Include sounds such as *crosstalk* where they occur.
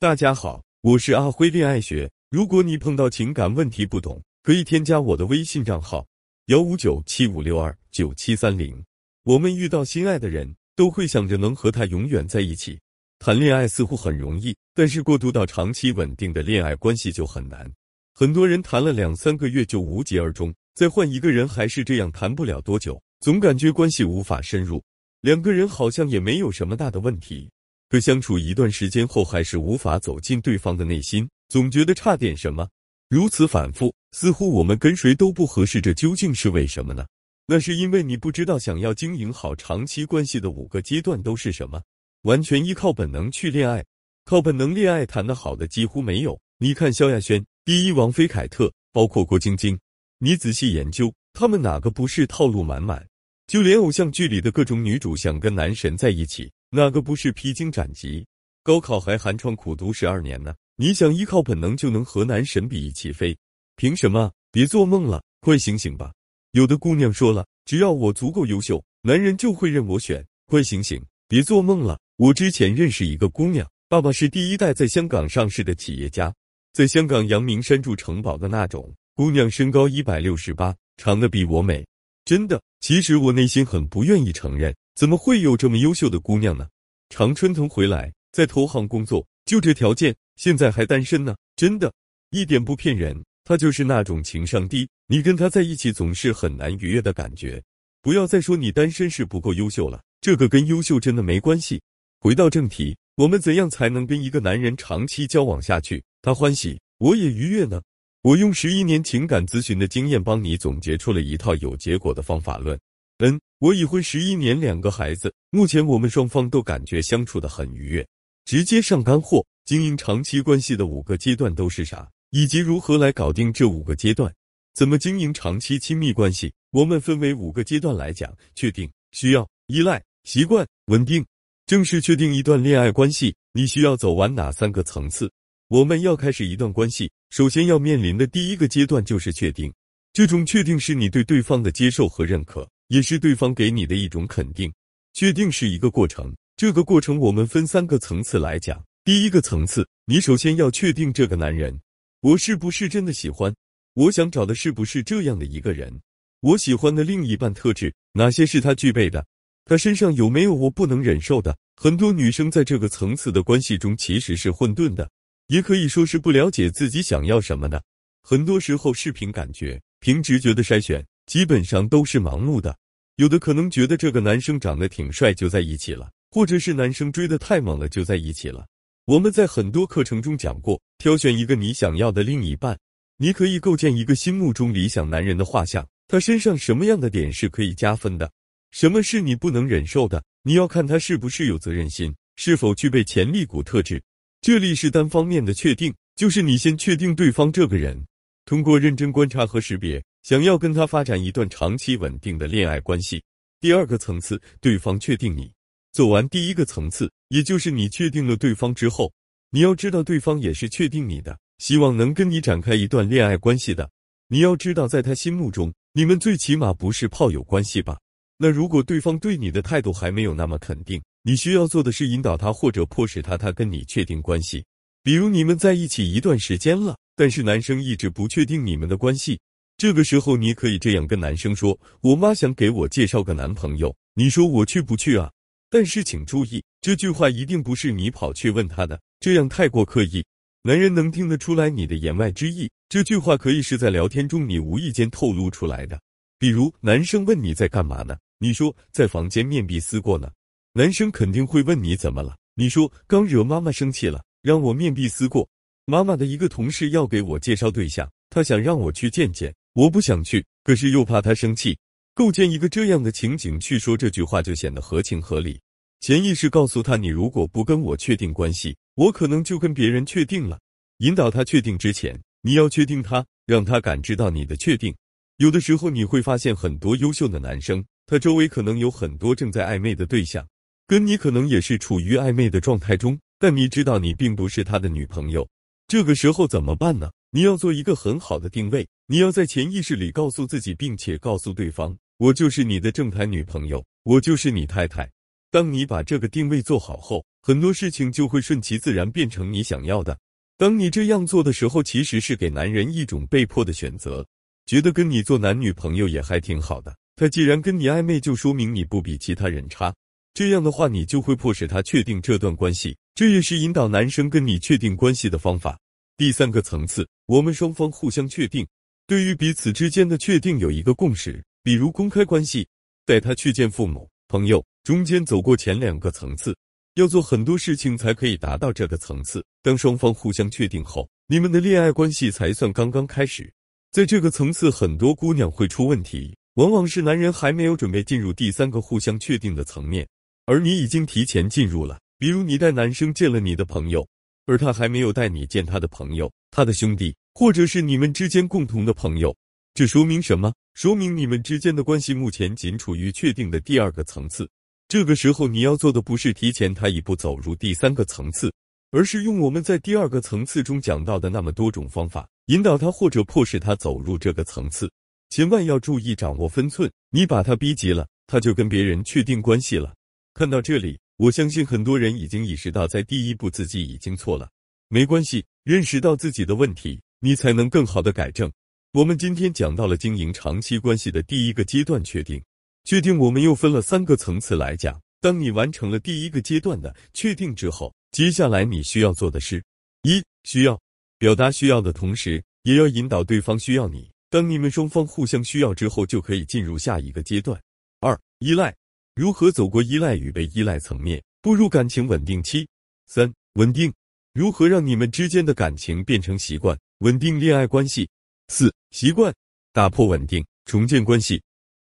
大家好，我是阿辉恋爱学。如果你碰到情感问题不懂，可以添加我的微信账号幺五九七五六二九七三零。我们遇到心爱的人都会想着能和他永远在一起。谈恋爱似乎很容易，但是过渡到长期稳定的恋爱关系就很难。很多人谈了两三个月就无疾而终，再换一个人还是这样，谈不了多久，总感觉关系无法深入。两个人好像也没有什么大的问题。可相处一段时间后，还是无法走进对方的内心，总觉得差点什么。如此反复，似乎我们跟谁都不合适，这究竟是为什么呢？那是因为你不知道想要经营好长期关系的五个阶段都是什么。完全依靠本能去恋爱，靠本能恋爱谈得好的几乎没有。你看萧亚轩、第一王菲凯特，包括郭晶晶，你仔细研究，他们哪个不是套路满满？就连偶像剧里的各种女主想跟男神在一起。哪个不是披荆斩棘？高考还寒窗苦读十二年呢？你想依靠本能就能和男神比翼齐飞？凭什么？别做梦了，快醒醒吧！有的姑娘说了，只要我足够优秀，男人就会任我选。快醒醒，别做梦了！我之前认识一个姑娘，爸爸是第一代在香港上市的企业家，在香港阳明山住城堡的那种。姑娘身高一百六十八，长得比我美。真的，其实我内心很不愿意承认。怎么会有这么优秀的姑娘呢？常春藤回来，在投行工作，就这条件，现在还单身呢。真的，一点不骗人。他就是那种情商低，你跟他在一起总是很难愉悦的感觉。不要再说你单身是不够优秀了，这个跟优秀真的没关系。回到正题，我们怎样才能跟一个男人长期交往下去？他欢喜，我也愉悦呢？我用十一年情感咨询的经验，帮你总结出了一套有结果的方法论。嗯，我已婚十一年，两个孩子，目前我们双方都感觉相处的很愉悦。直接上干货，经营长期关系的五个阶段都是啥？以及如何来搞定这五个阶段？怎么经营长期亲密关系？我们分为五个阶段来讲：确定、需要、依赖、习惯、稳定。正式确定一段恋爱关系，你需要走完哪三个层次？我们要开始一段关系，首先要面临的第一个阶段就是确定。这种确定是你对对方的接受和认可。也是对方给你的一种肯定，确定是一个过程。这个过程我们分三个层次来讲。第一个层次，你首先要确定这个男人，我是不是真的喜欢？我想找的是不是这样的一个人？我喜欢的另一半特质，哪些是他具备的？他身上有没有我不能忍受的？很多女生在这个层次的关系中其实是混沌的，也可以说是不了解自己想要什么的。很多时候是凭感觉、凭直觉的筛选。基本上都是盲目的，有的可能觉得这个男生长得挺帅就在一起了，或者是男生追的太猛了就在一起了。我们在很多课程中讲过，挑选一个你想要的另一半，你可以构建一个心目中理想男人的画像，他身上什么样的点是可以加分的，什么是你不能忍受的？你要看他是不是有责任心，是否具备潜 *laughs* 力股特质。这里是单方面的确定，就是你先确定对方这个人，通过认真观察和识别。想要跟他发展一段长期稳定的恋爱关系，第二个层次，对方确定你。走完第一个层次，也就是你确定了对方之后，你要知道对方也是确定你的，希望能跟你展开一段恋爱关系的。你要知道，在他心目中，你们最起码不是炮友关系吧？那如果对方对你的态度还没有那么肯定，你需要做的是引导他或者迫使他，他跟你确定关系。比如你们在一起一段时间了，但是男生一直不确定你们的关系。这个时候，你可以这样跟男生说：“我妈想给我介绍个男朋友，你说我去不去啊？”但是请注意，这句话一定不是你跑去问他的，这样太过刻意，男人能听得出来你的言外之意。这句话可以是在聊天中你无意间透露出来的，比如男生问你在干嘛呢？你说在房间面壁思过呢。男生肯定会问你怎么了？你说刚惹妈妈生气了，让我面壁思过。妈妈的一个同事要给我介绍对象，他想让我去见见。我不想去，可是又怕他生气，构建一个这样的情景去说这句话就显得合情合理。潜意识告诉他，你如果不跟我确定关系，我可能就跟别人确定了。引导他确定之前，你要确定他，让他感知到你的确定。有的时候你会发现，很多优秀的男生，他周围可能有很多正在暧昧的对象，跟你可能也是处于暧昧的状态中，但你知道你并不是他的女朋友。这个时候怎么办呢？你要做一个很好的定位。你要在潜意识里告诉自己，并且告诉对方：“我就是你的正牌女朋友，我就是你太太。”当你把这个定位做好后，很多事情就会顺其自然变成你想要的。当你这样做的时候，其实是给男人一种被迫的选择，觉得跟你做男女朋友也还挺好的。他既然跟你暧昧，就说明你不比其他人差。这样的话，你就会迫使他确定这段关系，这也是引导男生跟你确定关系的方法。第三个层次，我们双方互相确定，对于彼此之间的确定有一个共识，比如公开关系，带他去见父母、朋友，中间走过前两个层次。要做很多事情才可以达到这个层次。当双方互相确定后，你们的恋爱关系才算刚刚开始。在这个层次，很多姑娘会出问题，往往是男人还没有准备进入第三个互相确定的层面，而你已经提前进入了。比如你带男生见了你的朋友，而他还没有带你见他的朋友、他的兄弟，或者是你们之间共同的朋友。这说明什么？说明你们之间的关系目前仅处于确定的第二个层次。这个时候，你要做的不是提前他一步走入第三个层次，而是用我们在第二个层次中讲到的那么多种方法，引导他或者迫使他走入这个层次。千万要注意掌握分寸，你把他逼急了，他就跟别人确定关系了。看到这里，我相信很多人已经意识到，在第一步自己已经错了。没关系，认识到自己的问题，你才能更好的改正。我们今天讲到了经营长期关系的第一个阶段——确定。确定，我们又分了三个层次来讲。当你完成了第一个阶段的确定之后，接下来你需要做的是：一、需要表达需要的同时，也要引导对方需要你。当你们双方互相需要之后，就可以进入下一个阶段。二、依赖，如何走过依赖与被依赖层面，步入感情稳定期？三、稳定，如何让你们之间的感情变成习惯，稳定恋爱关系？四、习惯，打破稳定，重建关系。